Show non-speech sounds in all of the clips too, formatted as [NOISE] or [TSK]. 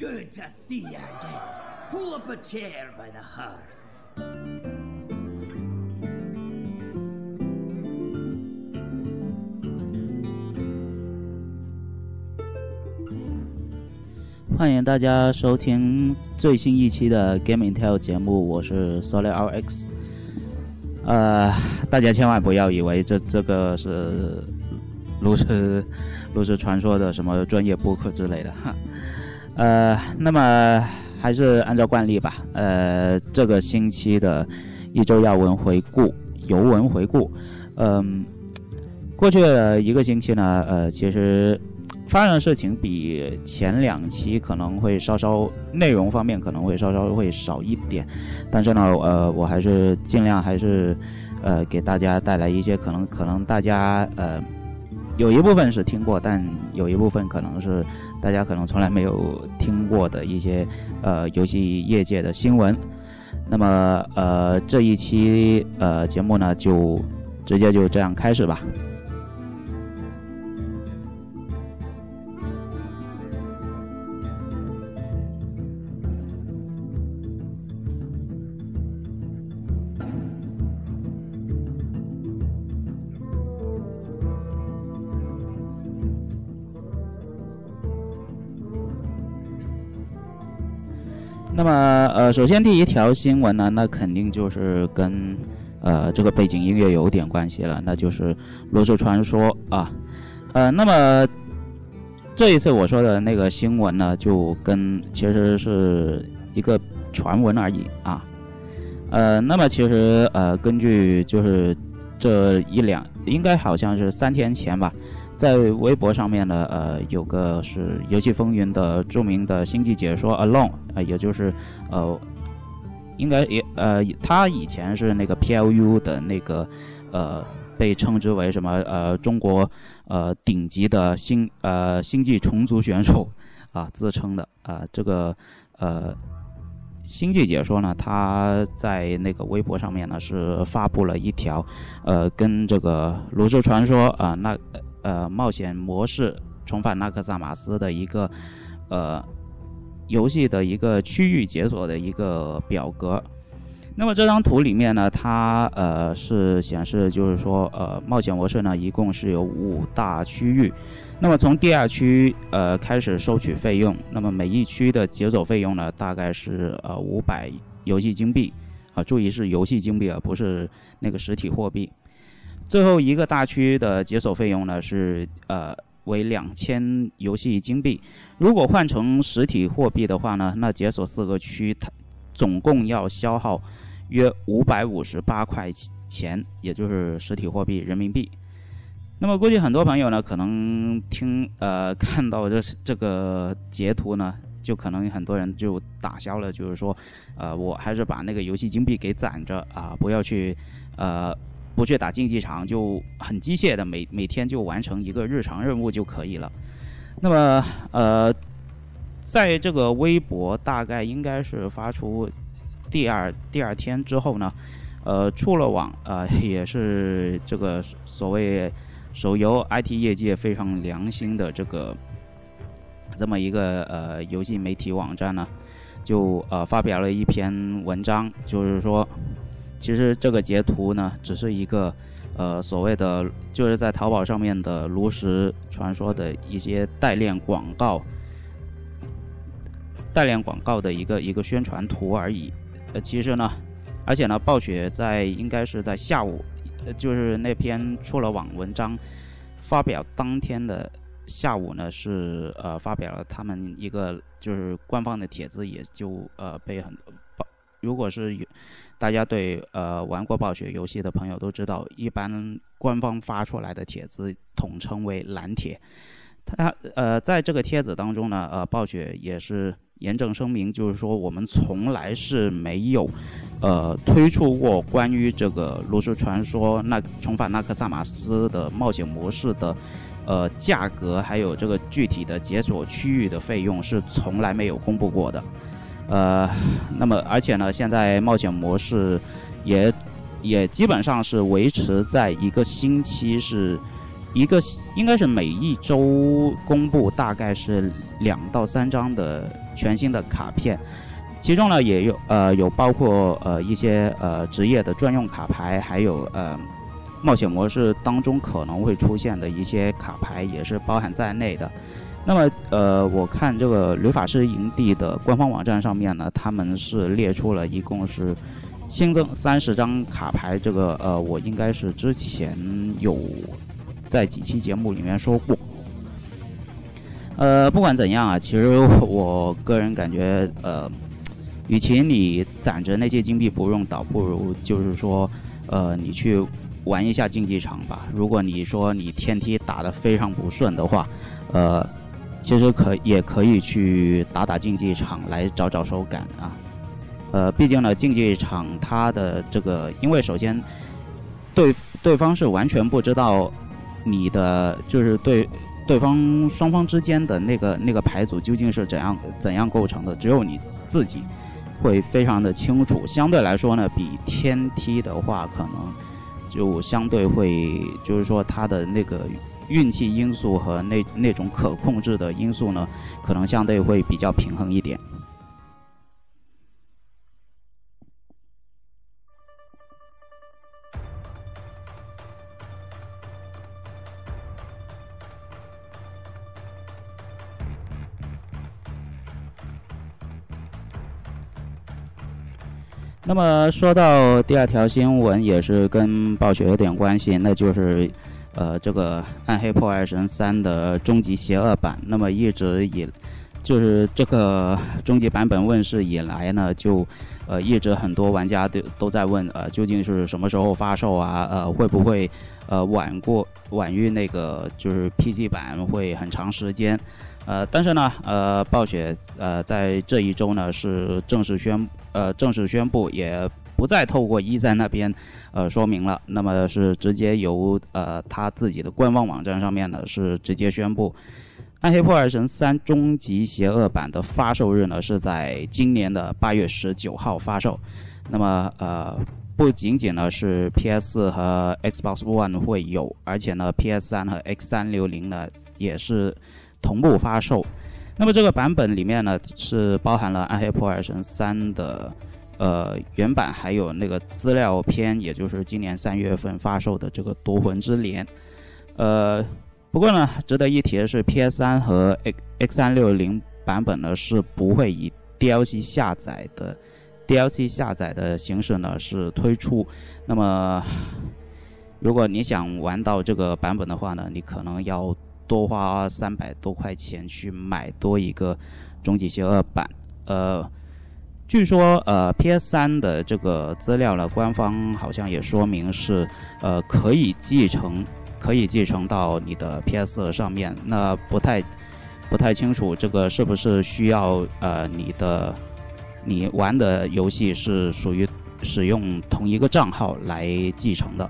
Good to see you again. Pull up a chair by the hearth. 欢迎大家收听最新一期的 Game Intel 节目，我是 Solid RX。呃，大家千万不要以为这这个是炉石炉石传说的什么专业播客之类的哈。呃，那么还是按照惯例吧。呃，这个星期的一周要闻回顾、游闻回顾。嗯，过去的一个星期呢，呃，其实。发生的事情比前两期可能会稍稍内容方面可能会稍稍会少一点，但是呢，呃，我还是尽量还是，呃，给大家带来一些可能可能大家呃有一部分是听过，但有一部分可能是大家可能从来没有听过的一些呃游戏业界的新闻。那么呃这一期呃节目呢就直接就这样开始吧。那么，呃，首先第一条新闻呢，那肯定就是跟，呃，这个背景音乐有点关系了，那就是《罗氏传说》啊，呃，那么这一次我说的那个新闻呢，就跟其实是一个传闻而已啊，呃，那么其实呃，根据就是这一两，应该好像是三天前吧。在微博上面呢，呃，有个是游戏风云的著名的星际解说 Alone，呃，也就是，呃，应该也呃，他以前是那个 PLU 的那个，呃，被称之为什么呃中国呃顶级的星呃星际虫族选手 [LAUGHS] 啊，自称的啊，这个呃星际解说呢，他在那个微博上面呢是发布了一条，呃，跟这个炉石传说啊那。呃，冒险模式重返纳克萨马斯的一个呃游戏的一个区域解锁的一个表格。那么这张图里面呢，它呃是显示就是说呃冒险模式呢一共是有五大区域。那么从第二区呃开始收取费用，那么每一区的解锁费用呢大概是呃五百游戏金币啊，注意是游戏金币而不是那个实体货币。最后一个大区的解锁费用呢是呃为两千游戏金币，如果换成实体货币的话呢，那解锁四个区它总共要消耗约五百五十八块钱，也就是实体货币人民币。那么估计很多朋友呢可能听呃 [LAUGHS] 看到这这个截图呢，就可能很多人就打消了，就是说呃我还是把那个游戏金币给攒着啊，不要去呃。不去打竞技场就很机械的每每天就完成一个日常任务就可以了。那么呃，在这个微博大概应该是发出第二第二天之后呢，呃，出了网呃 [LAUGHS] 也是这个所谓手游 IT 业界非常良心的这个这么一个呃游戏媒体网站呢，就呃发表了一篇文章，就是说。其实这个截图呢，只是一个，呃，所谓的就是在淘宝上面的炉石传说的一些代练广告，代练广告的一个一个宣传图而已。呃，其实呢，而且呢，暴雪在应该是在下午，呃，就是那篇出了网文章发表当天的下午呢，是呃发表了他们一个就是官方的帖子，也就呃被很暴，如果是有。大家对呃玩过暴雪游戏的朋友都知道，一般官方发出来的帖子统称为蓝帖。它呃在这个帖子当中呢，呃暴雪也是严正声明，就是说我们从来是没有呃推出过关于这个炉石传说那重返纳克萨马斯的冒险模式的呃价格，还有这个具体的解锁区域的费用是从来没有公布过的。呃，那么而且呢，现在冒险模式也也基本上是维持在一个星期是一个应该是每一周公布大概是两到三张的全新的卡片，其中呢也有呃有包括呃一些呃职业的专用卡牌，还有呃冒险模式当中可能会出现的一些卡牌也是包含在内的。那么呃我看这个旅法师营地的官方网站上面呢，他们是列出了一共是新增三十张卡牌，这个呃我应该是之前有。在几期节目里面说过，呃，不管怎样啊，其实我个人感觉，呃，与其你攒着那些金币不用，倒不如就是说，呃，你去玩一下竞技场吧。如果你说你天梯打得非常不顺的话，呃，其实可也可以去打打竞技场来找找手感啊。呃，毕竟呢，竞技场它的这个，因为首先对对方是完全不知道。你的就是对对方双方之间的那个那个牌组究竟是怎样怎样构成的，只有你自己会非常的清楚。相对来说呢，比天梯的话，可能就相对会就是说它的那个运气因素和那那种可控制的因素呢，可能相对会比较平衡一点。那么说到第二条新闻，也是跟暴雪有点关系，那就是，呃，这个《暗黑破坏神三》的终极邪恶版。那么一直以，就是这个终极版本问世以来呢，就，呃，一直很多玩家都都在问，呃，究竟是什么时候发售啊？呃，会不会，呃，晚过晚于那个就是 PC 版会很长时间？呃，但是呢，呃，暴雪呃在这一周呢是正式宣呃正式宣布，也不再透过一战那边呃说明了，那么是直接由呃他自己的官方网站上面呢是直接宣布，《暗黑破坏神三：终极邪恶版》的发售日呢是在今年的八月十九号发售，那么呃不仅仅呢是 PS 和 Xbox One 会有，而且呢 PS 三和 X 三六零呢也是。同步发售，那么这个版本里面呢是包含了《暗黑破坏神三》的呃原版，还有那个资料片，也就是今年三月份发售的这个《夺魂之镰》。呃，不过呢，值得一提的是，PS 三和 X X 三六零版本呢是不会以 DLC 下载的 DLC 下载的形式呢是推出。那么，如果你想玩到这个版本的话呢，你可能要。多花三百多块钱去买多一个终极邪恶版，呃，据说呃 PS 三的这个资料呢，官方好像也说明是呃可以继承，可以继承到你的 PS 上面。那不太不太清楚这个是不是需要呃你的你玩的游戏是属于使用同一个账号来继承的。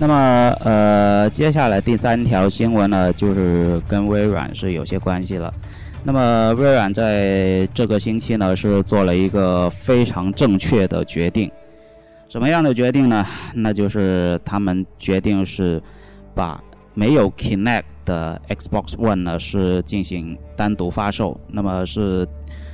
那么，呃，接下来第三条新闻呢，就是跟微软是有些关系了。那么，微软在这个星期呢，是做了一个非常正确的决定。什么样的决定呢？那就是他们决定是把没有 Kinect 的 Xbox One 呢，是进行单独发售。那么是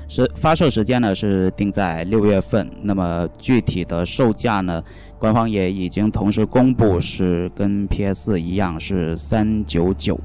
是发售时间呢，是定在六月份。那么具体的售价呢？官方也已经同时公布，是跟 PS 一样是三九九。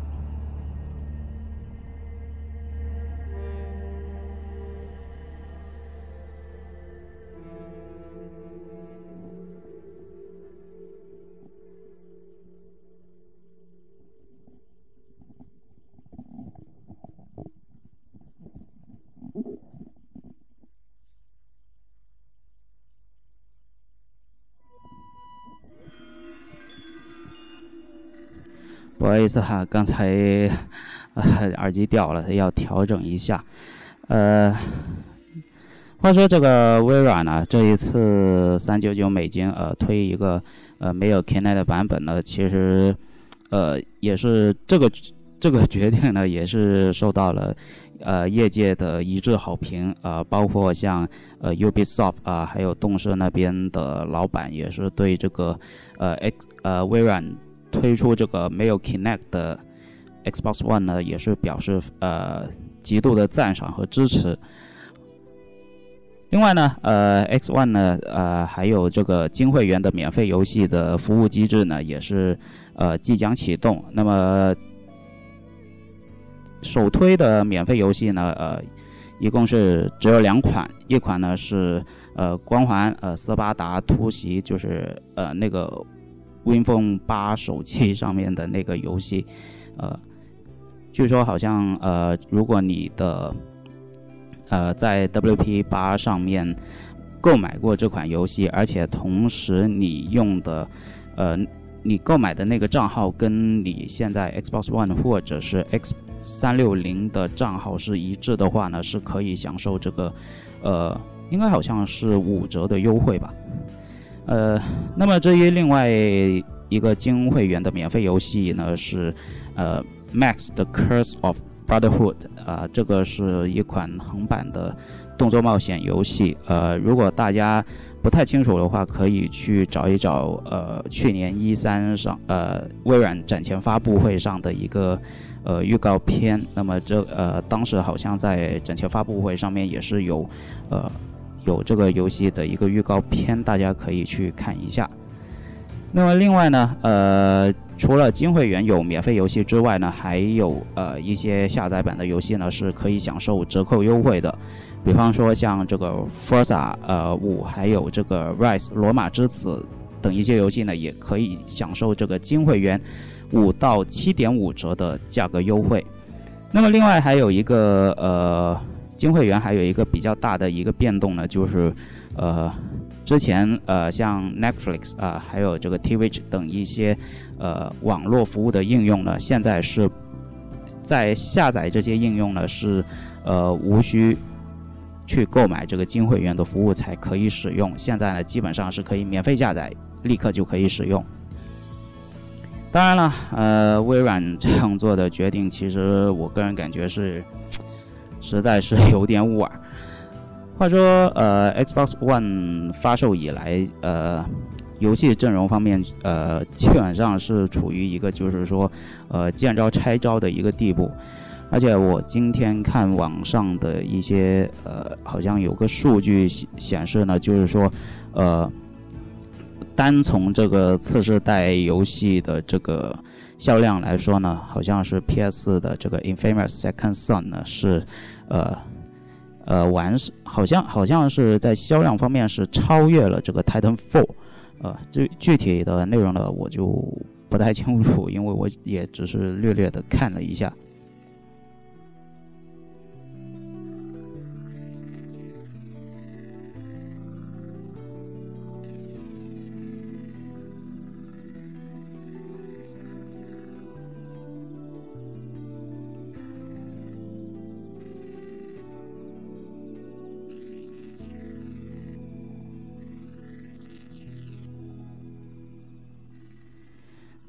不好意思哈，刚才耳机掉了，要调整一下。呃，话说这个微软呢，这一次三九九美金呃推一个呃没有 Kinect 的版本呢，其实呃也是这个这个决定呢，也是受到了呃业界的一致好评啊，包括像呃 Ubisoft 啊，还有动视那边的老板也是对这个呃 X 呃微软。推出这个没有 Kinect 的 Xbox One 呢，也是表示呃极度的赞赏和支持。另外呢，呃，X One 呢，呃，还有这个金会员的免费游戏的服务机制呢，也是呃即将启动。那么首推的免费游戏呢，呃，一共是只有两款，一款呢是呃光环呃斯巴达突袭，就是呃那个。WinPhone 八手机上面的那个游戏，呃，据说好像呃，如果你的呃在 WP 八上面购买过这款游戏，而且同时你用的呃你购买的那个账号跟你现在 Xbox One 或者是 X 三六零的账号是一致的话呢，是可以享受这个呃，应该好像是五折的优惠吧。呃，那么至于另外一个金会员的免费游戏呢，是呃《Max 的 Curse of Brotherhood》啊，这个是一款横版的动作冒险游戏。呃，如果大家不太清楚的话，可以去找一找呃去年一三上呃微软展前发布会上的一个呃预告片。那么这呃当时好像在展前发布会上面也是有呃。有这个游戏的一个预告片，大家可以去看一下。那么另外呢，呃，除了金会员有免费游戏之外呢，还有呃一些下载版的游戏呢是可以享受折扣优惠的。比方说像这个 Forza 呃五，还有这个 Rise 罗马之子等一些游戏呢，也可以享受这个金会员五到七点五折的价格优惠。那么另外还有一个呃。金会员还有一个比较大的一个变动呢，就是，呃，之前呃像 Netflix 啊，还有这个 Twitch 等一些呃网络服务的应用呢，现在是在下载这些应用呢是呃无需去购买这个金会员的服务才可以使用，现在呢基本上是可以免费下载，立刻就可以使用。当然了，呃，微软这样做的决定，其实我个人感觉是。实在是有点晚。话说，呃，Xbox One 发售以来，呃，游戏阵容方面，呃，基本上是处于一个就是说，呃，见招拆招的一个地步。而且我今天看网上的一些，呃，好像有个数据显显示呢，就是说，呃，单从这个次世代游戏的这个。销量来说呢，好像是 PS 的这个 Infamous Second Son 呢是，呃，呃完是好像好像是在销量方面是超越了这个 Titanfall，呃，具具体的内容呢我就不太清楚，因为我也只是略略的看了一下。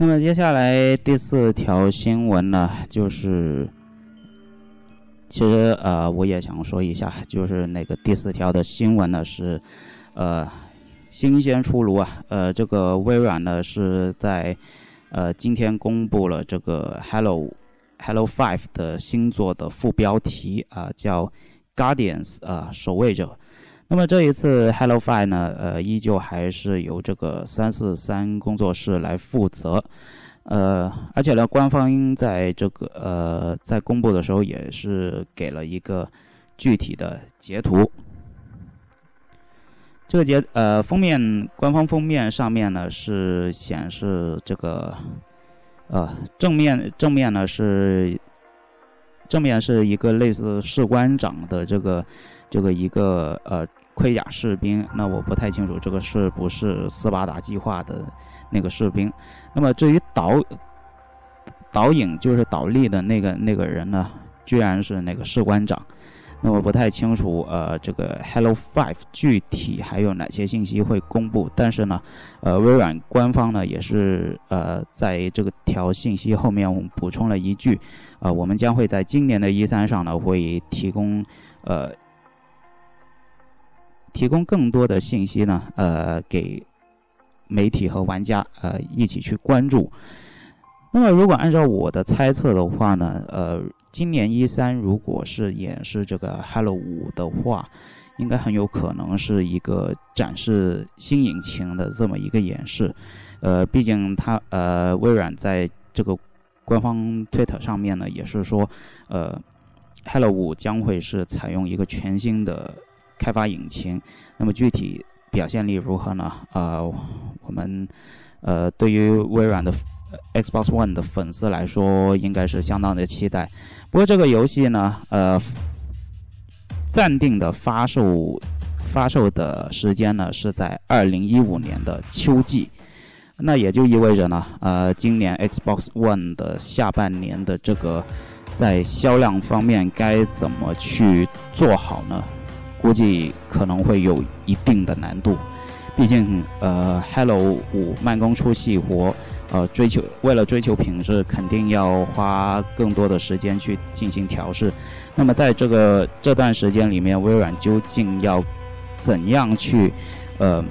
那么接下来第四条新闻呢，就是，其实呃，我也想说一下，就是那个第四条的新闻呢是，呃，新鲜出炉啊，呃，这个微软呢是在，呃，今天公布了这个 Hello Hello Five 的新作的副标题啊，叫 Guardians 啊，守卫者。那么这一次 Hello Five 呢，呃，依旧还是由这个三四三工作室来负责，呃，而且呢，官方在这个呃在公布的时候也是给了一个具体的截图。这个截呃封面官方封面上面呢是显示这个呃正面正面呢是正面是一个类似士官长的这个这个一个呃。盔甲士兵，那我不太清楚这个是不是斯巴达计划的那个士兵。那么至于导导引就是倒立的那个那个人呢，居然是那个士官长。那我不太清楚，呃，这个 Hello Five 具体还有哪些信息会公布？但是呢，呃，微软官方呢也是呃在这个条信息后面我们补充了一句，呃，我们将会在今年的一三上呢会提供呃提供更多的信息呢，呃，给媒体和玩家呃一起去关注。那么如果按照我的猜测的话呢，呃。今年一三如果是演示这个 Hello 五的话，应该很有可能是一个展示新引擎的这么一个演示。呃，毕竟它呃微软在这个官方推特上面呢也是说，呃，Hello 五将会是采用一个全新的开发引擎。那么具体表现力如何呢？呃，我们呃对于微软的。Xbox One 的粉丝来说，应该是相当的期待。不过这个游戏呢，呃，暂定的发售发售的时间呢是在二零一五年的秋季。那也就意味着呢，呃，今年 Xbox One 的下半年的这个在销量方面该怎么去做好呢？估计可能会有一定的难度。毕竟，呃，Hello 五慢工出细活。呃，追求为了追求品质，肯定要花更多的时间去进行调试。那么在这个这段时间里面，微软究竟要怎样去呃，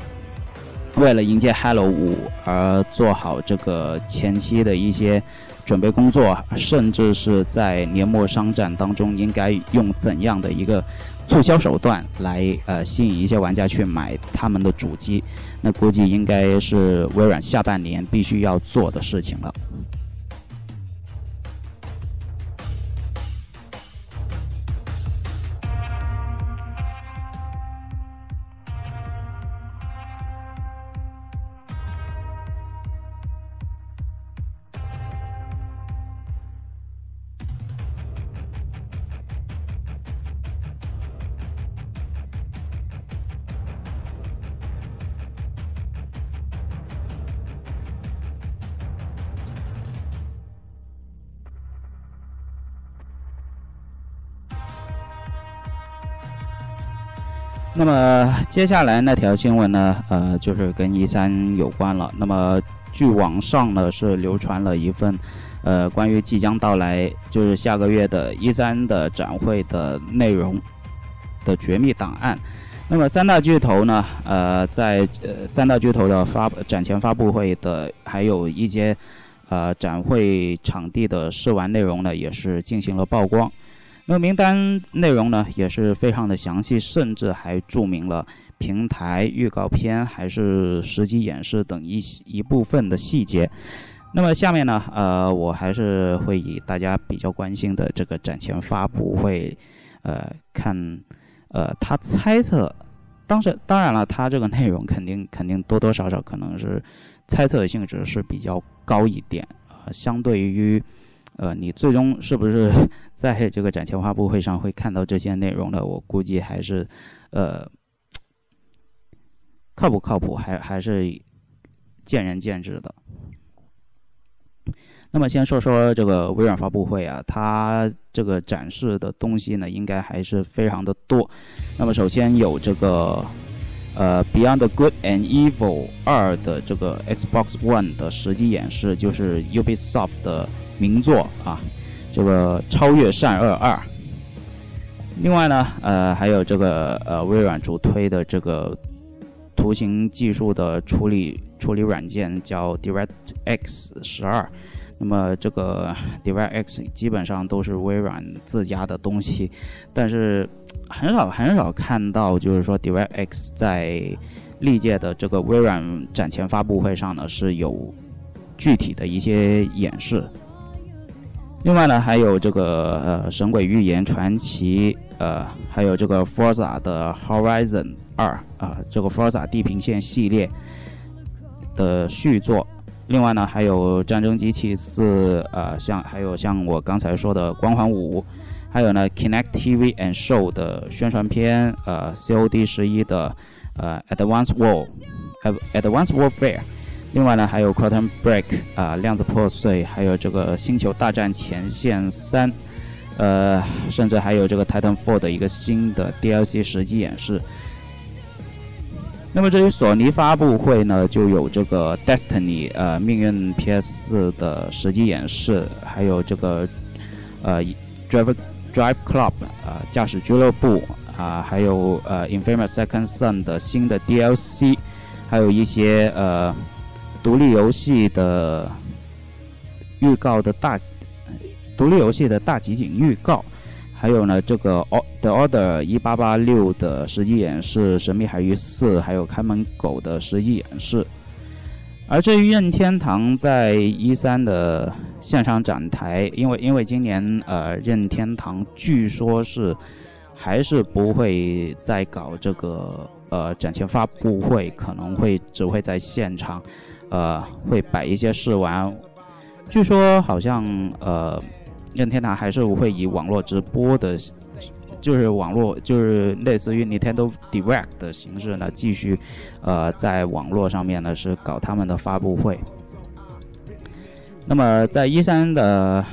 为了迎接 Hello 五而做好这个前期的一些准备工作，甚至是在年末商战当中应该用怎样的一个？促销手段来呃吸引一些玩家去买他们的主机，那估计应该是微软下半年必须要做的事情了。那么接下来那条新闻呢？呃，就是跟一三有关了。那么据网上呢是流传了一份，呃，关于即将到来，就是下个月的一三的展会的内容的绝密档案。那么三大巨头呢，呃，在呃三大巨头的发展前发布会的，还有一些呃展会场地的试玩内容呢，也是进行了曝光。那么名单内容呢也是非常的详细，甚至还注明了平台、预告片还是实际演示等一一部分的细节。那么下面呢，呃，我还是会以大家比较关心的这个展前发布会，呃，看，呃，他猜测，当时当然了，他这个内容肯定 [LAUGHS] 肯定多多少少可能是猜测性质是比较高一点，呃，相对于。呃，你最终是不是 [LAUGHS] 在这个展前发布会上会看到这些内容的？我估计还是，呃，靠不靠谱还还是见仁见智的。那么先说说这个微软发布会啊，它这个展示的东西呢，应该还是非常的多。那么首先有这个呃《Beyond Good and Evil 二》的这个 Xbox One 的实际演示，就是 Ubisoft 的。名作啊，这个超越善恶二。另外呢，呃，还有这个呃微软主推的这个图形技术的处理处理软件叫 DirectX 十二。那么这个 DirectX 基本上都是微软自家的东西，但是很少很少看到就是说 DirectX 在历届的这个微软展前发布会上呢是有具体的一些演示。另外呢，还有这个呃《神鬼预言传奇》呃，还有这个 Forza 的 Horizon 二啊，这个 Forza 地平线系列的续作。另外呢，还有《战争机器四》呃，像还有像我刚才说的《光环五》，还有呢 Connect TV and Show 的宣传片，呃，COD 十一的呃 Advance War，呃 Advanced Warfare。另外呢，还有 Quantum Break 啊，量子破碎，还有这个星球大战前线三，呃，甚至还有这个 Titanfall 的一个新的 DLC 实际演示。那么至于索尼发布会呢，就有这个 Destiny 呃命运 PS 的实际演示，还有这个呃 Drive Drive Club 啊驾驶俱乐部啊，还有呃 Infamous Second Son 的新的 DLC，还有一些呃独立游戏的预告的大独立游戏的大集锦预告。还有呢，这个《The Order》一八八六的实际演示，《神秘海域四》还有《看门狗》的实际演示。而至于任天堂在一三的线上展台，因为因为今年呃任天堂据说是还是不会再搞这个呃展前发布会，可能会只会在现场呃会摆一些试玩。据说好像呃。任天堂还是会以网络直播的，就是网络，就是类似于 Nintendo Direct 的形式呢，继续，呃，在网络上面呢是搞他们的发布会。那么在一三的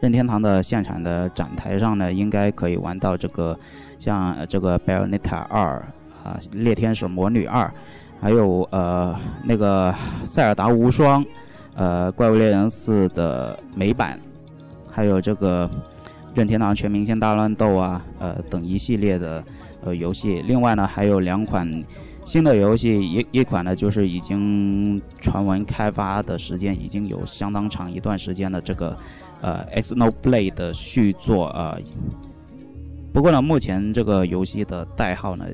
任天堂的现场的展台上呢，应该可以玩到这个像这个 Bayonetta 二啊，猎天使魔女二，还有呃那个塞尔达无双，呃怪物猎人四的美版。还有这个任天堂全明星大乱斗啊，呃等一系列的呃游戏。另外呢，还有两款新的游戏，一一款呢就是已经传闻开发的时间已经有相当长一段时间的这个呃 X No Blade 的续作啊。不过呢，目前这个游戏的代号呢。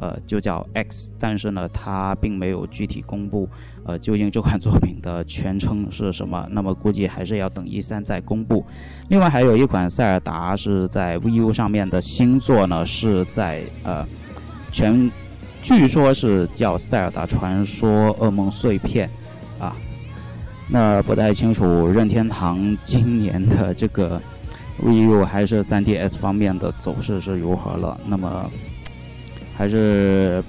呃，就叫 X，但是呢，它并没有具体公布，呃，究竟这款作品的全称是什么？那么估计还是要等一三再公布。另外还有一款塞尔达是在 VU 上面的新作呢，是在呃全，据说是叫《塞尔达传说：噩梦碎片》啊。那不太清楚任天堂今年的这个 VU 还是 3DS 方面的走势是如何了。那么。还是，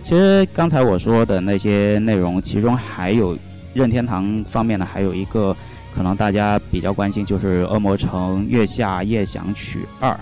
其实刚才我说的那些内容，其中还有任天堂方面呢，还有一个可能大家比较关心，就是《恶魔城月下夜想曲二》。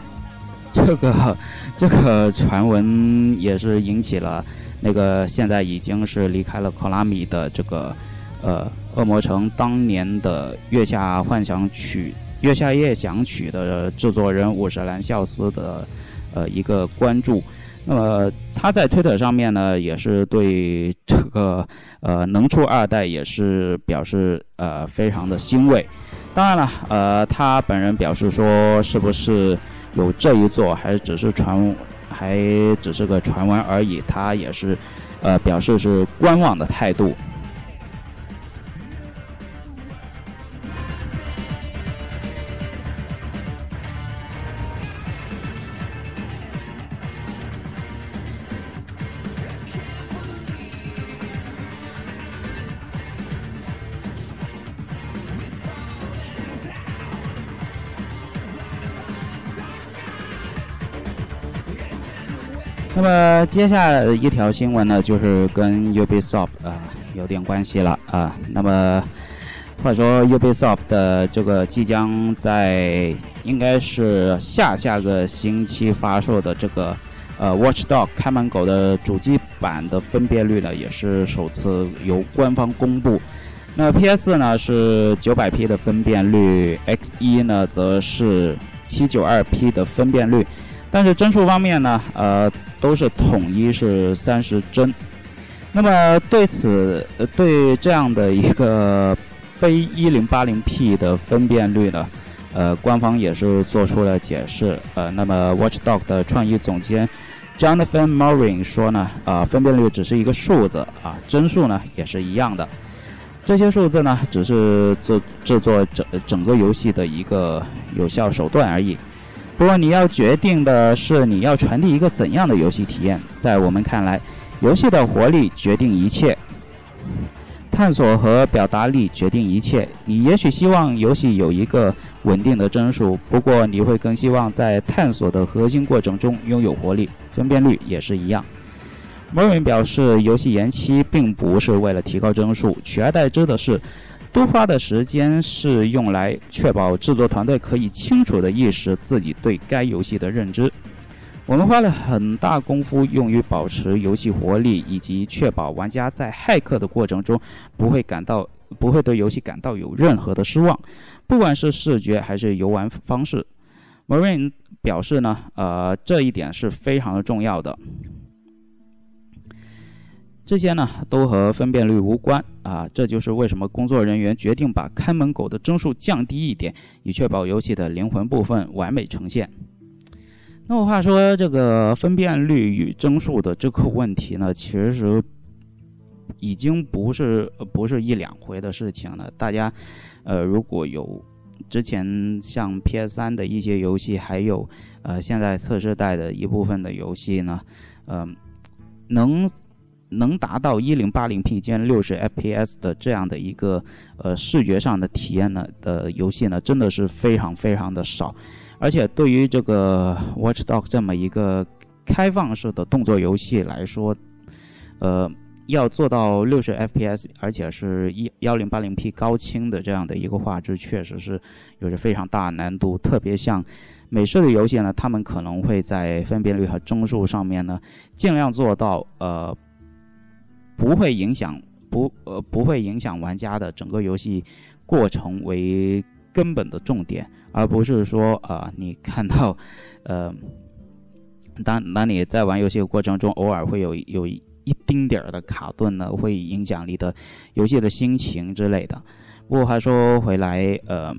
[LAUGHS] 这个这个传闻也是引起了那个现在已经是离开了 Konami 的这个呃《恶魔城》当年的《月下幻想曲》《月下夜想曲》的制作人五十岚孝司的呃一个关注。那么他在推特上面呢，也是对这个呃能出二代也是表示呃非常的欣慰。当然了，呃他本人表示说，是不是有这一座，还只是传，还只是个传闻而已。他也是呃表示是观望的态度。那么接下来一条新闻呢，就是跟 Ubisoft 啊有点关系了啊。那么话说 Ubisoft 的这个即将在应该是下下个星期发售的这个呃 Watchdog 开门狗的主机版的分辨率呢，也是首次由官方公布。那 PS 呢是 900P 的分辨率，X1 呢则是 792P 的分辨率。但是帧数方面呢，呃，都是统一是三十帧。那么对此，呃，对这样的一个 [LAUGHS] 非一零八零 P 的分辨率呢，呃，官方也是做出了解释。呃，那么 Watchdog 的创意总监 Jonathan Morin 说呢，啊，分辨率只是一个数字啊，帧数呢也是一样的。这些数字呢，只是做制作整整个游戏的一个有效手段而已。不过你要决定的是你要传递一个怎样的游戏体验。在我们看来，游戏的活力决定一切，探索和表达力决定一切。你也许希望游戏有一个稳定的帧数，不过你会更希望在探索的核心过程中拥有活力。分辨率也是一样。Marvin 表示，游戏延期并不是为了提高帧数，取而代之的是多花的时间是用来确保制作团队可以清楚地意识自己对该游戏的认知。我们花了很大功夫用于保持游戏活力，以及确保玩家在骇客的过程中不会感到不会对游戏感到有任何的失望，不管是视觉还是游玩方式。Marine 表示呢，呃，这一点是非常的重要的。这些呢都和分辨率无关啊，这就是为什么工作人员决定把看门狗的帧数降低一点，以确保游戏的灵魂部分完美呈现。那么话说，这个分辨率与帧数的这个问题呢，其实已经不是不是一两回的事情了。大家，呃，如果有之前像 PS3 的一些游戏，还有呃现在测试带的一部分的游戏呢，嗯，能。能达到一零八零 P 兼六十 FPS 的这样的一个呃视觉上的体验呢的游戏呢，真的是非常非常的少，而且对于这个 Watch Dog 这么一个开放式的动作游戏来说，呃，要做到六十 FPS，而且是一幺零八零 P 高清的这样的一个画质，确实是有着非常大难度。特别像美式的游戏呢，他们可能会在分辨率和帧数上面呢，尽量做到呃。不会影响不呃不会影响玩家的整个游戏过程为根本的重点，而不是说啊你看到 [LAUGHS] 呃当当你在玩游戏的过程中偶尔会有有一丁点儿的卡顿呢，会影响你的游戏的心情之类的。不过话说回来，呃，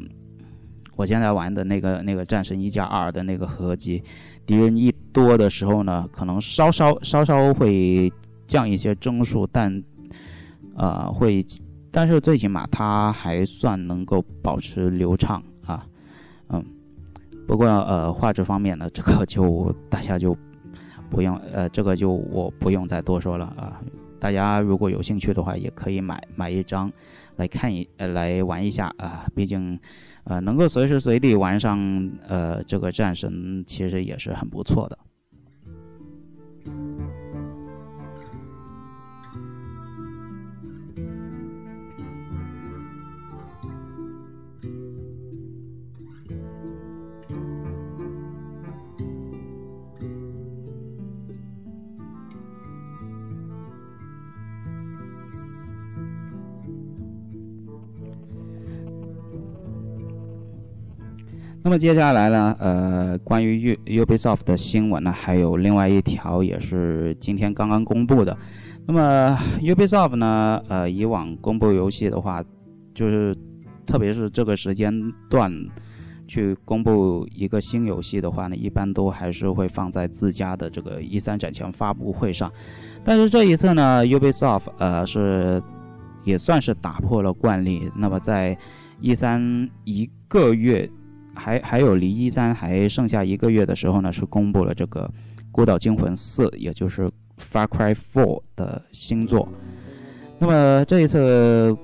我现在玩的那个那个战神一加二的那个合集，敌人一多的时候呢，可能稍稍稍稍会。降一些帧数，但，呃，会，但是最起码它还算能够保持流畅啊，嗯，不过呃，画质方面呢，这个就大家就不用，呃，这个就我不用再多说了啊。大家如果有兴趣的话，也可以买买一张来看一，呃，来玩一下啊。毕竟，呃，能够随时随地玩上呃这个战神，其实也是很不错的。那么接下来呢，呃，关于 U Ubisoft 的新闻呢，还有另外一条也是今天刚刚公布的。那么 Ubisoft 呢，呃，以往公布游戏的话，就是特别是这个时间段去公布一个新游戏的话呢，一般都还是会放在自家的这个一三展前发布会上。但是这一次呢，Ubisoft 呃是也算是打破了惯例，那么在一三一个月。还还有离一三还剩下一个月的时候呢，是公布了这个《孤岛惊魂四》，也就是《Far Cry Four》的新作。那么这一次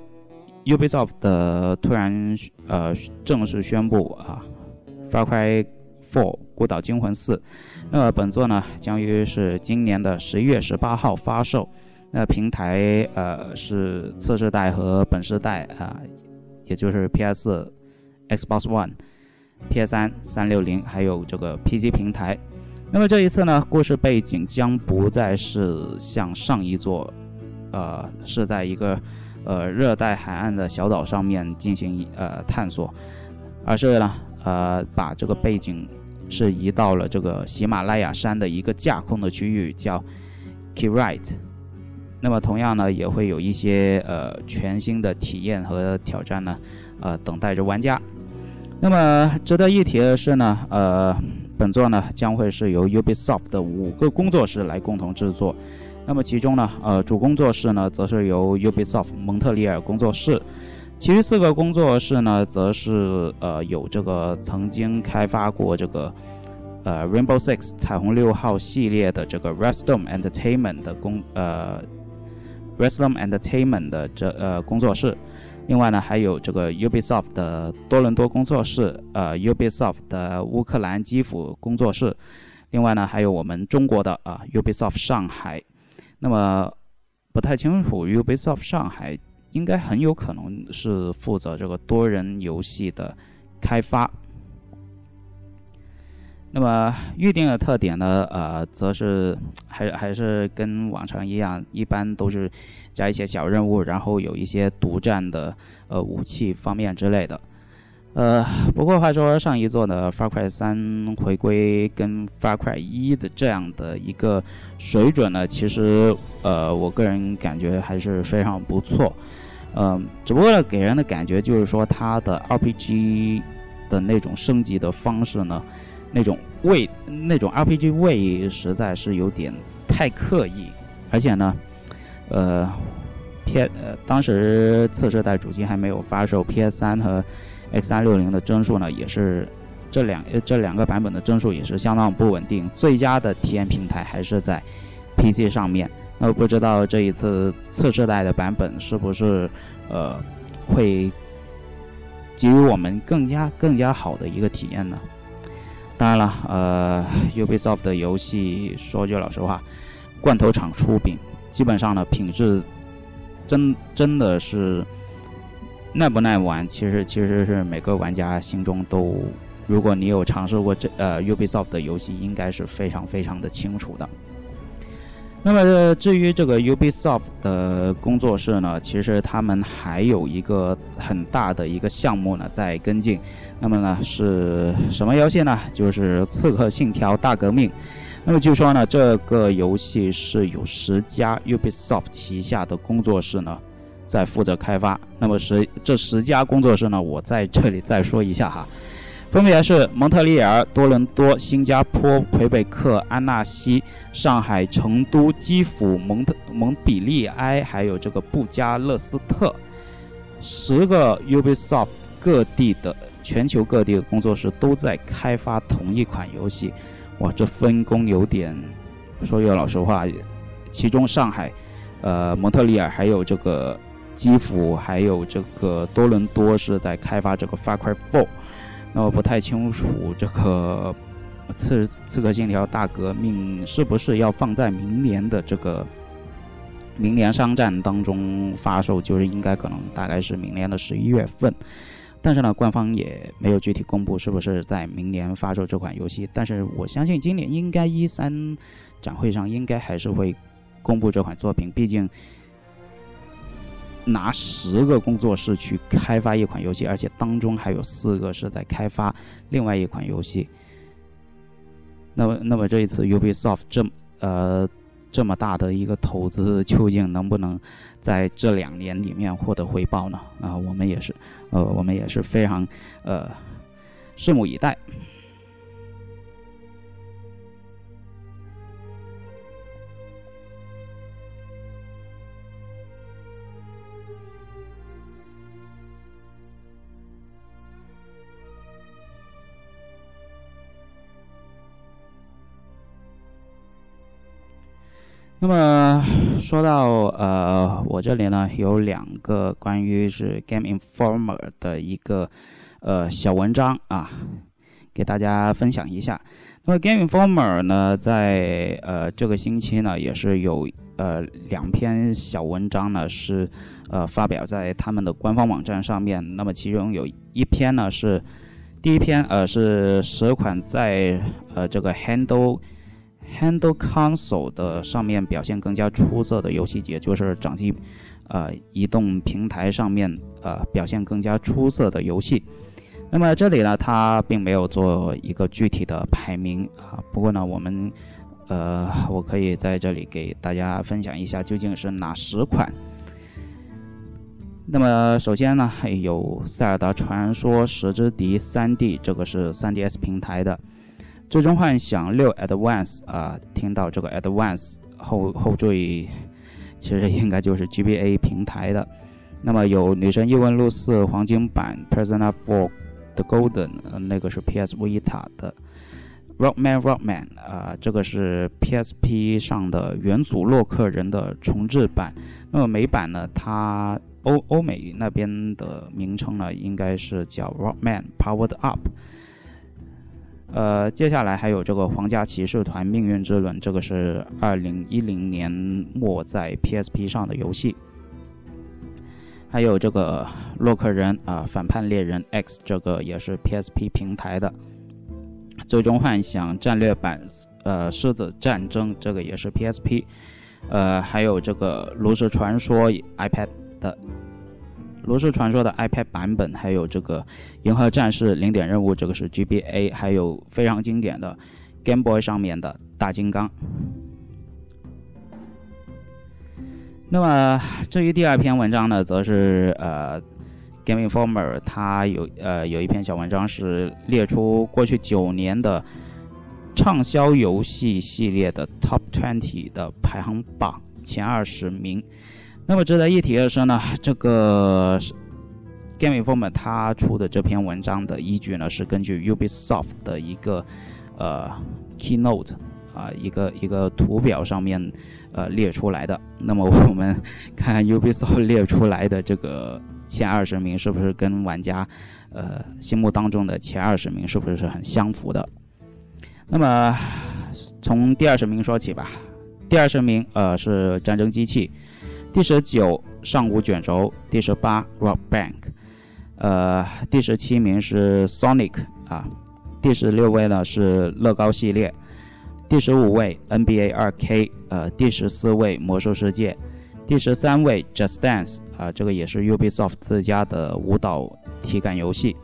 ，Ubisoft 的突然呃正式宣布啊，《Far Cry Four》《孤岛惊魂四》，那么本作呢将于是今年的十一月十八号发售。那平台呃是次世代和本世代啊，也就是 PS、Xbox One。P.S. 三六零还有这个 P.C. 平台，那么这一次呢，故事背景将不再是像上一座，呃，是在一个呃热带海岸的小岛上面进行呃探索，而是呢呃把这个背景是移到了这个喜马拉雅山的一个架空的区域，叫 Kirit。那么同样呢，也会有一些呃全新的体验和挑战呢，呃等待着玩家。那么值得一提的是呢，呃，本作呢将会是由 Ubisoft 的五个工作室来共同制作。那么其中呢，呃，主工作室呢则是由 Ubisoft 蒙特利尔工作室，其余四个工作室呢则是呃有这个曾经开发过这个呃 Rainbow Six 彩虹六号系列的这个 Restorm Entertainment 的工呃 Restorm Entertainment 的这呃工作室。另外呢，还有这个 Ubisoft 的多伦多工作室，呃，Ubisoft 的乌克兰基辅工作室。另外呢，还有我们中国的啊，Ubisoft 上海。那么不太清楚，Ubisoft 上海应该很有可能是负责这个多人游戏的开发。那么预定的特点呢？呃，则是 [TSK] 还还是跟往常一样，一般都是加一些小任务，然后有一些独占的呃武器方面之类的。呃，不过话说，上一座的《Far Cry 三》回归跟《Far Cry 一》的这样的一个水准呢，其实呃，我个人感觉还是非常不错。嗯，只不过呢，给人的感觉就是说，它的 RPG 的那种升级的方式呢。那种味，那种 RPG 味实在是有点太刻意，而且呢，呃，P 呃当时次世代主机还没有发售，PS 三和 X 三六零的帧数呢也是这两这两个版本的帧数也是相当不稳定，最佳的体验平台还是在 PC 上面。那不知道这一次次世代的版本是不是呃会给予我们更加更加好的一个体验呢？当然了，呃，Ubisoft 的游戏说句老实话，罐头厂出品，基本上呢品质真真的是耐不耐玩，其实其实是每个玩家心中都，如果你有尝试过这呃 Ubisoft 的游戏，应该是非常非常的清楚的。那么至于这个 Ubisoft 的工作室呢，其实他们还有一个很大的一个项目呢在跟进。那么呢是什么游戏呢？就是《刺客信条：大革命》。那么据说呢，这个游戏是有十家 Ubisoft 旗下的工作室呢在负责开发。那么十这十家工作室呢，我在这里再说一下哈。分别是蒙特利尔、多伦多、新加坡、魁北克、安纳西、上海、成都、基辅、蒙特蒙彼利埃，还有这个布加勒斯特，十个 Ubisoft 各地的全球各地的工作室都在开发同一款游戏。哇，这分工有点，说句老实话，其中上海、呃蒙特利尔还有这个基辅，还有这个多伦多是在开发这个 Far Cry 4。那我不太清楚这个《刺刺客信条：大革命》是不是要放在明年的这个明年商战当中发售，就是应该可能大概是明年的十一月份。但是呢，官方也没有具体公布是不是在明年发售这款游戏。但是我相信今年应该一三展会上应该还是会公布这款作品，毕竟。拿十个工作室去开发一款游戏，而且当中还有四个是在开发另外一款游戏。那么，那么这一次 Ubisoft 这么呃这么大的一个投资，究竟能不能在这两年里面获得回报呢？啊，我们也是，呃，我们也是非常呃拭目以待。那么说到呃，我这里呢有两个关于是 Game Informer 的一个呃小文章啊，给大家分享一下。那么 Game Informer 呢，在呃这个星期呢也是有呃两篇小文章呢是呃发表在他们的官方网站上面。那么其中有一篇呢是第一篇呃是十款在呃这个 Handle。Handle Console 的上面表现更加出色的游戏，也就是掌机，呃，移动平台上面呃表现更加出色的游戏。那么这里呢，它并没有做一个具体的排名啊。不过呢，我们呃，我可以在这里给大家分享一下究竟是哪十款。那么首先呢，有《塞尔达传说：石之敌》3D，这个是 3DS 平台的。最终幻想六 Advance 啊，听到这个 Advance 后后缀，其实应该就是 GBA 平台的。那么有女神异闻录四黄金版 Persona 4的 Golden，那个是 PS Vita 的 Rockman Rockman 啊，这个是 PSP 上的元祖洛克人的重置版。那么美版呢，它欧欧美那边的名称呢，应该是叫 Rockman Powered Up。呃，接下来还有这个《皇家骑士团：命运之轮》，这个是二零一零年末在 PSP 上的游戏。还有这个《洛克人》啊，《反叛猎人 X》，这个也是 PSP 平台的。《最终幻想战略版》呃，《狮子战争》这个也是 PSP。呃，还有这个《炉石传说》iPad 的。炉石传说的 iPad 版本，还有这个《银河战士零点任务》，这个是 GBA，还有非常经典的 Game Boy 上面的大金刚。那么至于第二篇文章呢，则是呃，Game Informer 它有呃有一篇小文章是列出过去九年的畅销游戏系列的 Top Twenty 的排行榜前二十名。那么值得一提的是呢，这个 Game Informer 它出的这篇文章的依据呢，是根据 Ubisoft 的一个呃 Keynote 啊一个一个图表上面呃列出来的。那么我们看 Ubisoft 列出来的这个前二十名是不是跟玩家呃心目当中的前二十名是不是很相符的？那么从第二十名说起吧。第二十名呃是战争机器。第十九上古卷轴，第十八 Rock Bank，呃，第十七名是 Sonic 啊，第十六位呢是乐高系列，第十五位 NBA 2K，呃，第十四位魔兽世界，第十三位 Just Dance 啊，这个也是 Ubisoft 自家的舞蹈体感游戏，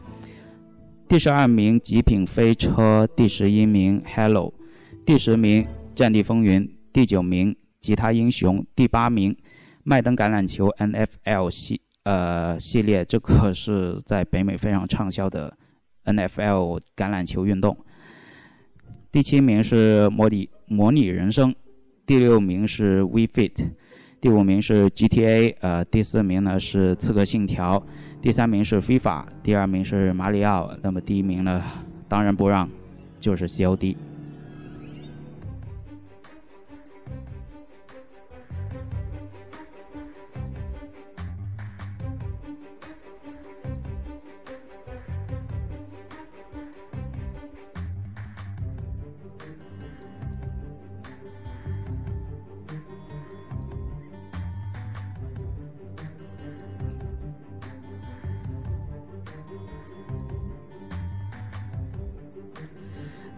第十二名极品飞车，第十一名 Hello，第十名战地风云，第九名吉他英雄，第八名。麦登橄榄球 NFL 系呃系列，这个是在北美非常畅销的 NFL 橄榄球运动。第七名是模拟模拟人生，第六名是 We Fit，第五名是 GTA，呃，第四名呢是刺客信条，第三名是 FIFA，第二名是马里奥，那么第一名呢，当仁不让就是 COD。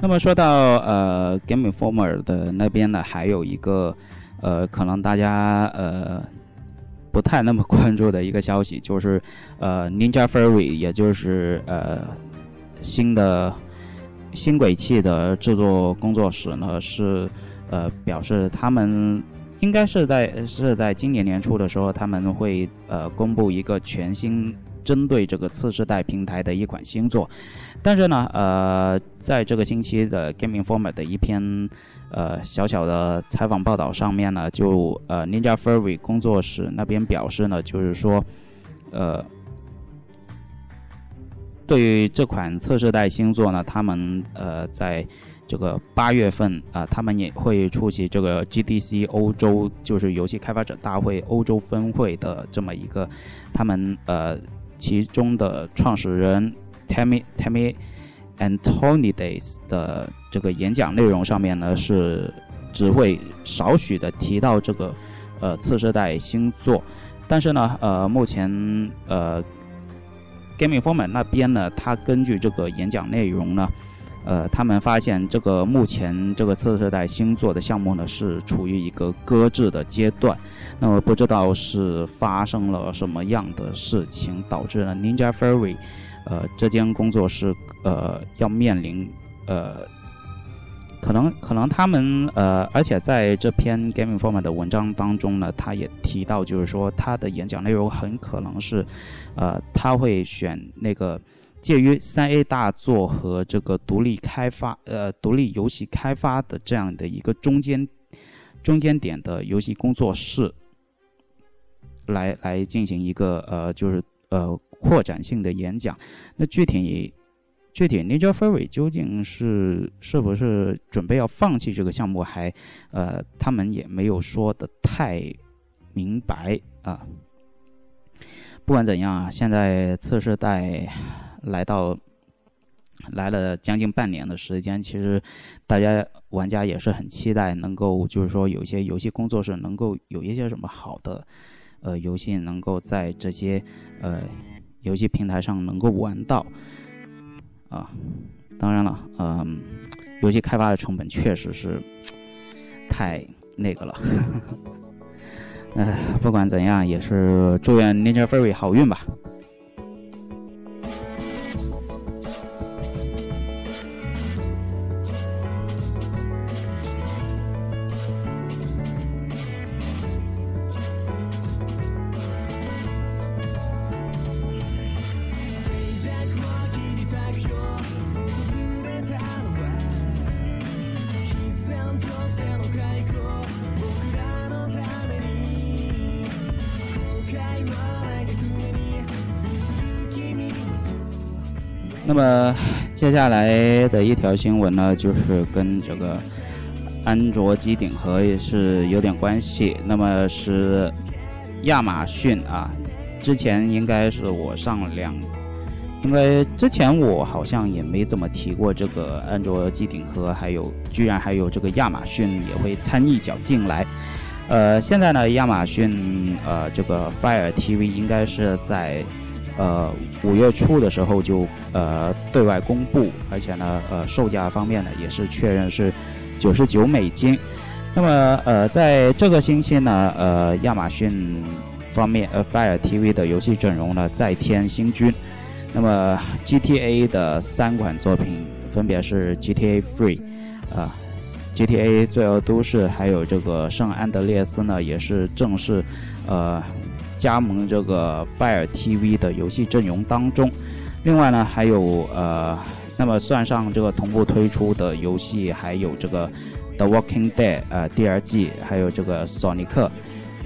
那么说到呃，Game Informer 的那边呢，还有一个呃，可能大家呃不太那么关注的一个消息，就是呃，Ninja Fury，也就是呃新的新轨器的制作工作室呢，是呃表示他们应该是在是在今年年初的时候，他们会呃公布一个全新。针对这个次世代平台的一款新作，但是呢，呃，在这个星期的 Game Informer 的一篇呃小小的采访报道上面呢，就呃 Ninja Fury 工作室那边表示呢，就是说，呃，对于这款次世代新作呢，他们呃在这个八月份啊，他们也会出席这个 GDC 欧洲就是游戏开发者大会欧洲分会的这么一个他们呃。其中的创始人 Tammy Tammy Antonides 的这个演讲内容上面呢，是只会少许的提到这个呃次世代星座，但是呢，呃，目前呃 Game Informer 那边呢，他根据这个演讲内容呢。呃，他们发现这个目前这个次世代星座的项目呢是处于一个搁置的阶段，那么不知道是发生了什么样的事情导致了 Ninja Fury，呃，这间工作室呃要面临呃，可能可能他们呃，而且在这篇 Game Informer 的文章当中呢，他也提到就是说他的演讲内容很可能是，呃，他会选那个。介于三 A 大作和这个独立开发，呃，独立游戏开发的这样的一个中间中间点的游戏工作室，来来进行一个呃，就是呃扩展性的演讲。那具体具体 Ninja Fury 究竟是是不是准备要放弃这个项目，还呃，他们也没有说的太明白啊。不管怎样啊，现在次世代。来到来了将近半年的时间，其实大家玩家也是很期待能够，就是说有一些游戏工作室能够有一些什么好的呃游戏能够在这些呃游戏平台上能够玩到啊。当然了，嗯，游戏开发的成本确实是太那个了。哎，[LAUGHS] 不管怎样，也是祝愿 Ninja Fury 好运吧。那么接下来的一条新闻呢，就是跟这个安卓机顶盒也是有点关系。那么是亚马逊啊，之前应该是我上两，因为之前我好像也没怎么提过这个安卓机顶盒，还有居然还有这个亚马逊也会掺一脚进来。呃，现在呢，亚马逊呃这个 Fire TV 应该是在。呃，五月初的时候就呃对外公布，而且呢，呃，售价方面呢也是确认是九十九美金。那么呃，在这个星期呢，呃，亚马逊方面呃，Fire TV 的游戏阵容呢再添新军。那么 GTA 的三款作品分别是 GTA Free，啊，GTA 罪恶都市，还有这个圣安德烈斯呢，也是正式呃。加盟这个 Fire TV 的游戏阵容当中，另外呢还有呃，那么算上这个同步推出的游戏，还有这个 The Walking Dead 呃第二季，还有这个索尼克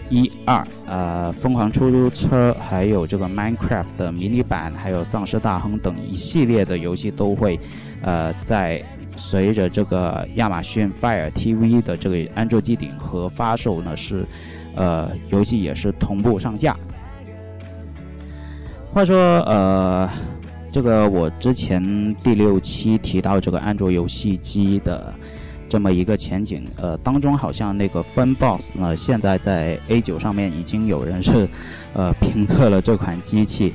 一二呃疯狂出租车，还有这个 Minecraft 的迷你版，还有丧尸大亨等一系列的游戏都会呃在随着这个亚马逊 Fire TV 的这个安卓机顶盒发售呢是。呃，游戏也是同步上架。话说，呃，这个我之前第六期提到这个安卓游戏机的这么一个前景，呃，当中好像那个 Funbox 呢，现在在 A 九上面已经有人是 [LAUGHS] 呃评测了这款机器。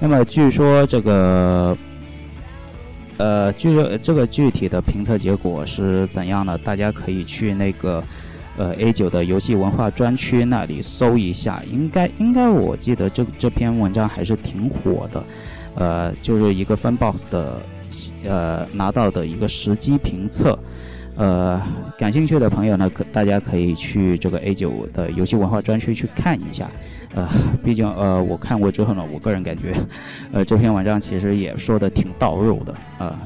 那么据说这个，呃，据说这个具体的评测结果是怎样的？大家可以去那个。呃，A 九的游戏文化专区那里搜一下，应该应该我记得这这篇文章还是挺火的，呃，就是一个 Funbox 的呃拿到的一个实机评测，呃，感兴趣的朋友呢，可大家可以去这个 A 九的游戏文化专区去看一下，呃，毕竟呃我看过之后呢，我个人感觉，呃这篇文章其实也说的挺到肉的，啊，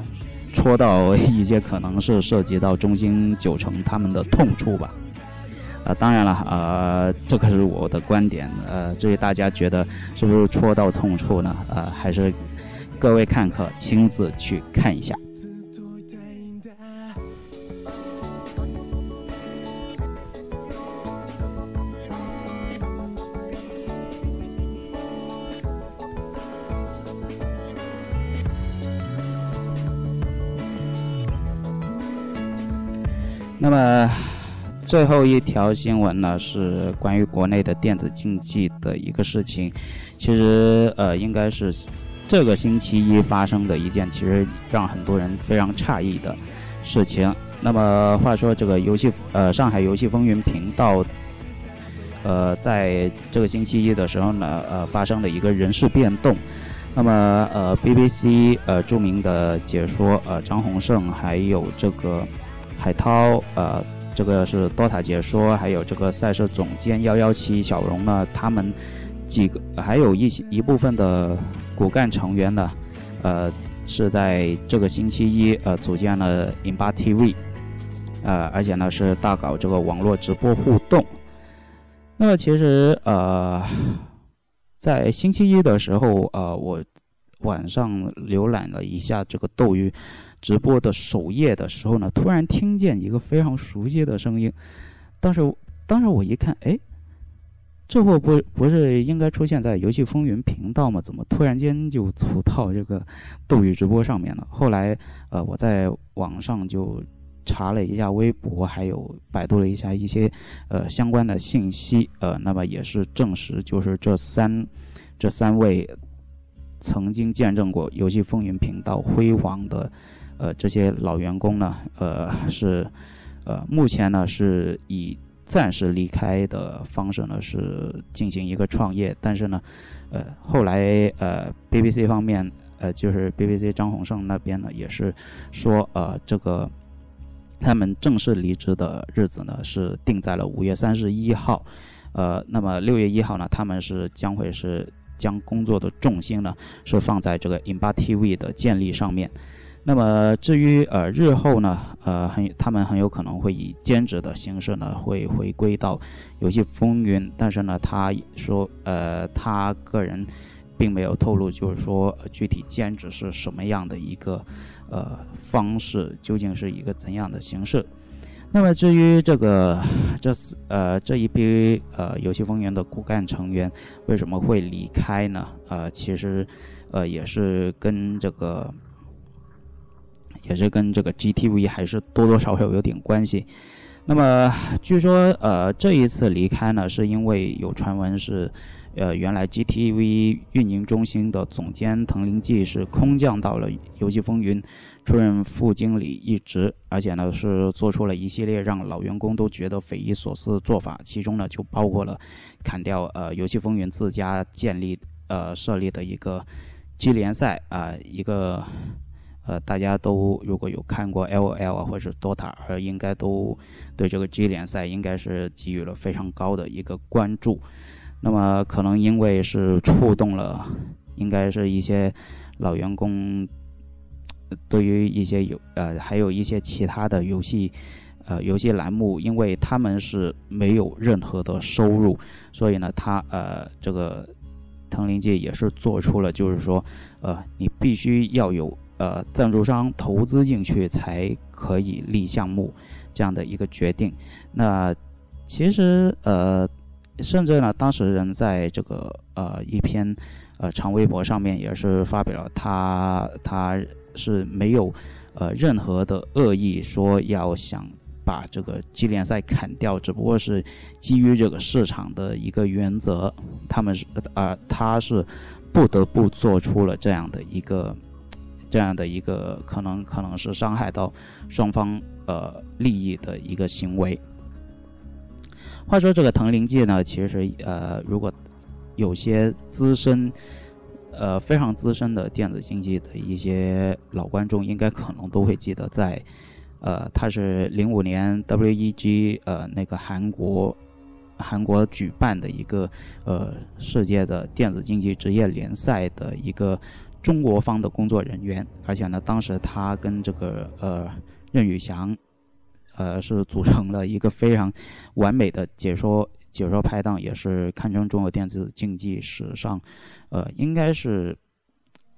戳到一些可能是涉及到中兴九成他们的痛处吧。啊，当然了，呃，这可是我的观点，呃，至于大家觉得是不是戳到痛处呢？呃，还是各位看客亲自去看一下。那么。最后一条新闻呢，是关于国内的电子竞技的一个事情。其实，呃，应该是这个星期一发生的一件，其实让很多人非常诧异的事情。那么，话说这个游戏，呃，上海游戏风云频道，呃，在这个星期一的时候呢，呃，发生了一个人事变动。那么，呃，BBC 呃著名的解说呃张宏胜，还有这个海涛，呃。这个是多塔解说，还有这个赛事总监幺幺七小荣呢，他们几个还有一些一部分的骨干成员呢，呃，是在这个星期一呃组建了 In 八 TV，呃，而且呢是大搞这个网络直播互动。那么其实呃，在星期一的时候，呃，我晚上浏览了一下这个斗鱼。直播的首页的时候呢，突然听见一个非常熟悉的声音。当时，当时我一看，哎，这货不不是应该出现在游戏风云频道吗？怎么突然间就走到这个斗鱼直播上面了？后来，呃，我在网上就查了一下微博，还有百度了一下一些呃相关的信息，呃，那么也是证实，就是这三这三位曾经见证过游戏风云频道辉煌的呃这些老员工呢，呃，是呃目前呢是以。暂时离开的方式呢是进行一个创业，但是呢，呃，后来呃，BBC 方面呃，就是 BBC 张宏胜那边呢也是说，呃，这个他们正式离职的日子呢是定在了五月三十一号，呃，那么六月一号呢，他们是将会是将工作的重心呢是放在这个 i n b a TV 的建立上面。那么至于呃日后呢，呃很他们很有可能会以兼职的形式呢会回归到游戏风云，但是呢他说呃他个人并没有透露，就是说具体兼职是什么样的一个呃方式，究竟是一个怎样的形式。那么至于这个这四呃这一批呃游戏风云的骨干成员为什么会离开呢？呃其实呃也是跟这个。也是跟这个 GTV 还是多多少少有点关系。那么据说，呃，这一次离开呢，是因为有传闻是，呃，原来 GTV 运营中心的总监滕林记是空降到了游戏风云，出任副经理一职，而且呢是做出了一系列让老员工都觉得匪夷所思的做法，其中呢就包括了砍掉呃游戏风云自家建立呃设立的一个 G 联赛啊一个。呃，大家都如果有看过 L O L 啊，或者是 Dota，应该都对这个 G 联赛应该是给予了非常高的一个关注。那么，可能因为是触动了，应该是一些老员工对于一些有呃，还有一些其他的游戏呃游戏栏目，因为他们是没有任何的收入，所以呢，他呃这个腾灵界也是做出了就是说，呃，你必须要有。呃，赞助商投资进去才可以立项目，这样的一个决定。那其实呃，甚至呢，当事人在这个呃一篇呃长微博上面也是发表了他他是没有呃任何的恶意，说要想把这个 G 联赛砍掉，只不过是基于这个市场的一个原则，他们是呃他是不得不做出了这样的一个。这样的一个可能可能是伤害到双方呃利益的一个行为。话说这个藤林界呢，其实呃，如果有些资深呃非常资深的电子竞技的一些老观众，应该可能都会记得，在呃，他是零五年 WEG 呃那个韩国韩国举办的一个呃世界的电子竞技职业联赛的一个。中国方的工作人员，而且呢，当时他跟这个呃任宇翔，呃是组成了一个非常完美的解说解说拍档，也是堪称中国电子竞技史上，呃应该是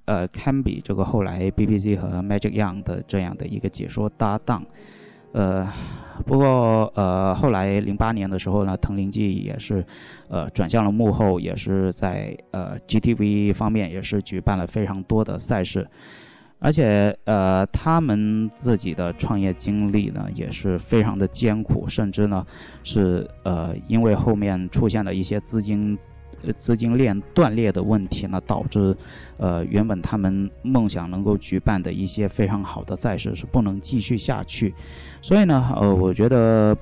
呃堪比这个后来 BBC 和 Magic Young 的这样的一个解说搭档。呃，不过呃，后来零八年的时候呢，藤林记也是，呃，转向了幕后，也是在呃 GTV 方面也是举办了非常多的赛事，而且呃，他们自己的创业经历呢也是非常的艰苦，甚至呢是呃，因为后面出现了一些资金。资金链断裂的问题呢，导致，呃，原本他们梦想能够举办的一些非常好的赛事是不能继续下去，所以呢，呃，我觉得，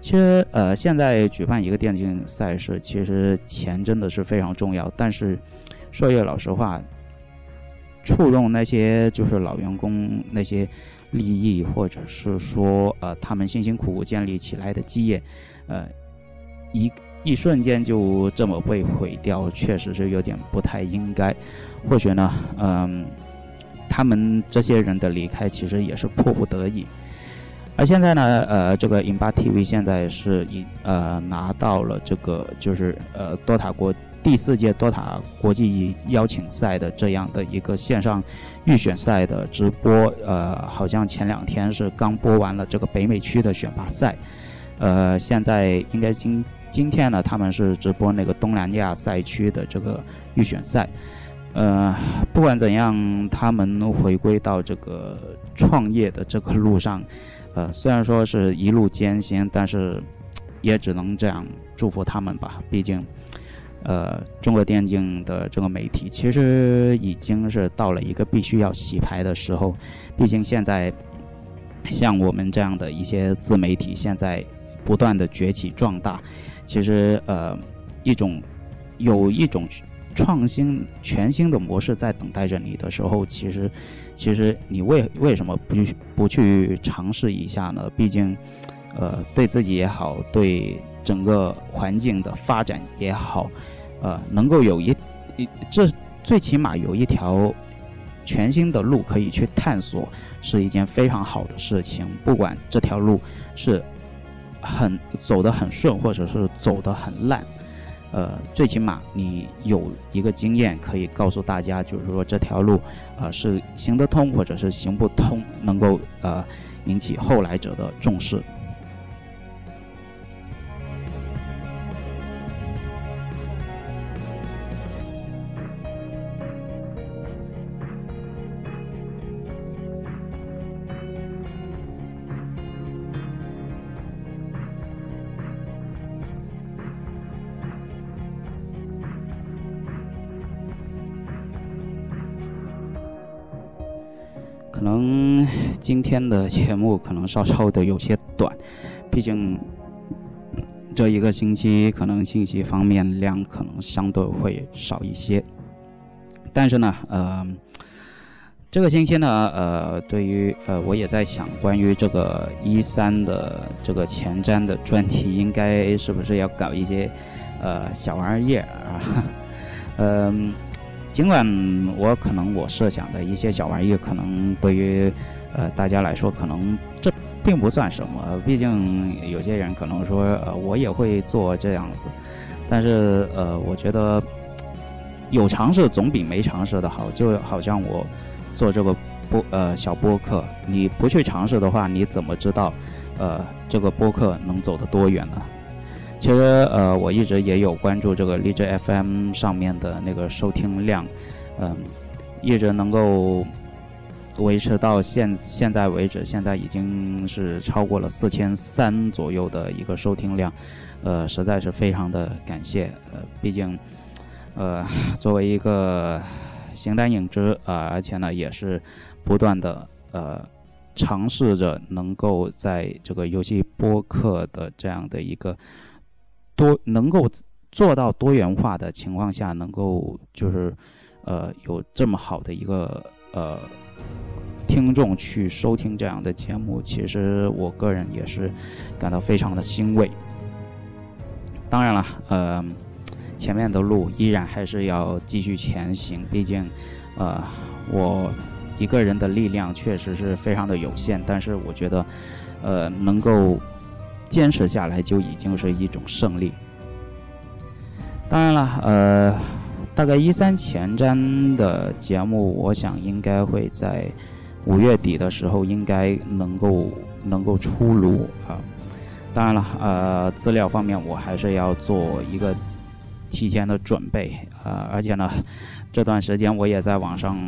其实，呃，现在举办一个电竞赛事，其实钱真的是非常重要。但是，说句老实话，触动那些就是老员工那些利益，或者是说，呃，他们辛辛苦苦建立起来的基业，呃，一。一瞬间就这么被毁掉，确实是有点不太应该。或许呢，嗯，他们这些人的离开其实也是迫不得已。而现在呢，呃，这个影八 TV 现在是已呃拿到了这个就是呃多塔国第四届多塔国际邀请赛的这样的一个线上预选赛的直播，呃，好像前两天是刚播完了这个北美区的选拔赛，呃，现在应该今。今天呢，他们是直播那个东南亚赛区的这个预选赛。呃，不管怎样，他们回归到这个创业的这个路上，呃，虽然说是一路艰辛，但是也只能这样祝福他们吧。毕竟，呃，中国电竞的这个媒体其实已经是到了一个必须要洗牌的时候。毕竟现在，像我们这样的一些自媒体，现在不断的崛起壮大，其实呃，一种有一种。创新全新的模式在等待着你的时候，其实，其实你为为什么不不去尝试一下呢？毕竟，呃，对自己也好，对整个环境的发展也好，呃，能够有一一这最起码有一条全新的路可以去探索，是一件非常好的事情。不管这条路是很走得很顺，或者是走得很烂。呃，最起码你有一个经验可以告诉大家，就是说这条路，呃，是行得通或者是行不通，能够呃引起后来者的重视。可能今天的节目可能稍稍的有些短，毕竟这一个星期可能信息方面量可能相对会少一些。但是呢，呃，这个星期呢，呃，对于呃，我也在想，关于这个一三的这个前瞻的专题，应该是不是要搞一些呃小玩意儿啊？[LAUGHS] 嗯。尽管我可能我设想的一些小玩意，可能对于呃大家来说，可能这并不算什么。毕竟有些人可能说，呃，我也会做这样子。但是呃，我觉得有尝试总比没尝试的好。就好像我做这个播呃小播客，你不去尝试的话，你怎么知道呃这个播客能走得多远呢？其实，呃，我一直也有关注这个荔枝 FM 上面的那个收听量，嗯，一直能够维持到现现在为止，现在已经是超过了四千三左右的一个收听量，呃，实在是非常的感谢，呃，毕竟，呃，作为一个形单影只啊，而且呢，也是不断的呃尝试着能够在这个游戏播客的这样的一个。多能够做到多元化的情况下，能够就是，呃，有这么好的一个呃听众去收听这样的节目，其实我个人也是感到非常的欣慰。当然了，呃，前面的路依然还是要继续前行，毕竟，呃，我一个人的力量确实是非常的有限，但是我觉得，呃，能够。坚持下来就已经是一种胜利。当然了，呃，大概一三前瞻的节目，我想应该会在五月底的时候应该能够能够出炉啊。当然了，呃，资料方面我还是要做一个提前的准备啊，而且呢，这段时间我也在网上。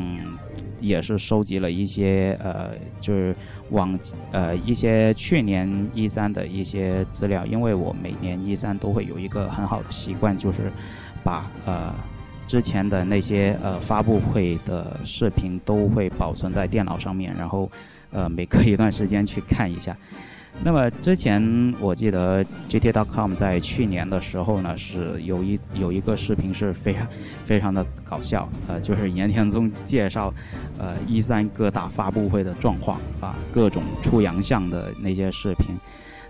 也是收集了一些呃，就是往呃一些去年一三的一些资料，因为我每年一三都会有一个很好的习惯，就是把呃之前的那些呃发布会的视频都会保存在电脑上面，然后呃每隔一段时间去看一下。那么之前我记得 GT.com 在去年的时候呢，是有一有一个视频是非常非常的搞笑，呃，就是岩田宗介绍，呃，一三各大发布会的状况啊，各种出洋相的那些视频。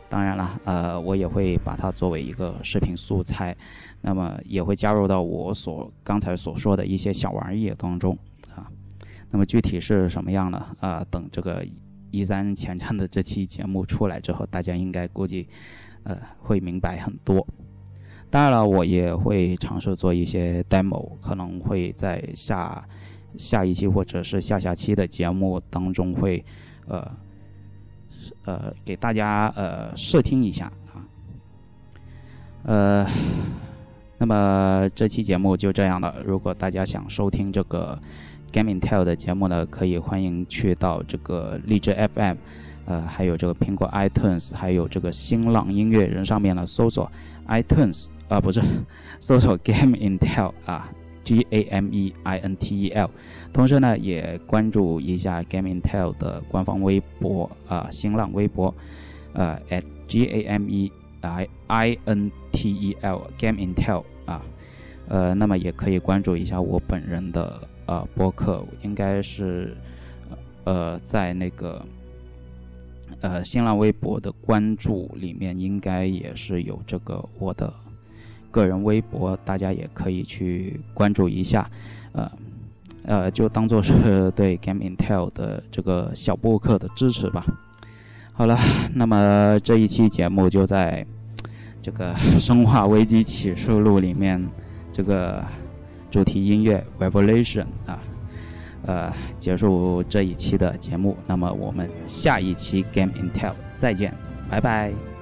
当然了，呃，我也会把它作为一个视频素材，那么也会加入到我所刚才所说的一些小玩意当中啊。那么具体是什么样呢？啊，等这个。一三前瞻的这期节目出来之后，大家应该估计，呃，会明白很多。当然了，我也会尝试做一些 demo，可能会在下下一期或者是下下期的节目当中会，呃，呃，给大家呃试听一下啊。呃，那么这期节目就这样了。如果大家想收听这个 Game Intel 的节目呢，可以欢迎去到这个荔枝 FM，呃，还有这个苹果 iTunes，还有这个新浪音乐人上面呢搜索 iTunes 啊，不是 [LAUGHS] 搜索 Game Intel 啊。G A M E I N T E L，同时呢，也关注一下 Game Intel 的官方微博啊，新浪微博，呃，at G A M E I I N T E L Game Intel 啊，呃，那么也可以关注一下我本人的呃播客，应该是呃在那个呃新浪微博的关注里面，应该也是有这个我的。个人微博，大家也可以去关注一下，呃，呃，就当做是对 Game Intel 的这个小播客的支持吧。好了，那么这一期节目就在这个《生化危机启示录》里面这个主题音乐 Revelation 啊，呃，结束这一期的节目。那么我们下一期 Game Intel 再见，拜拜。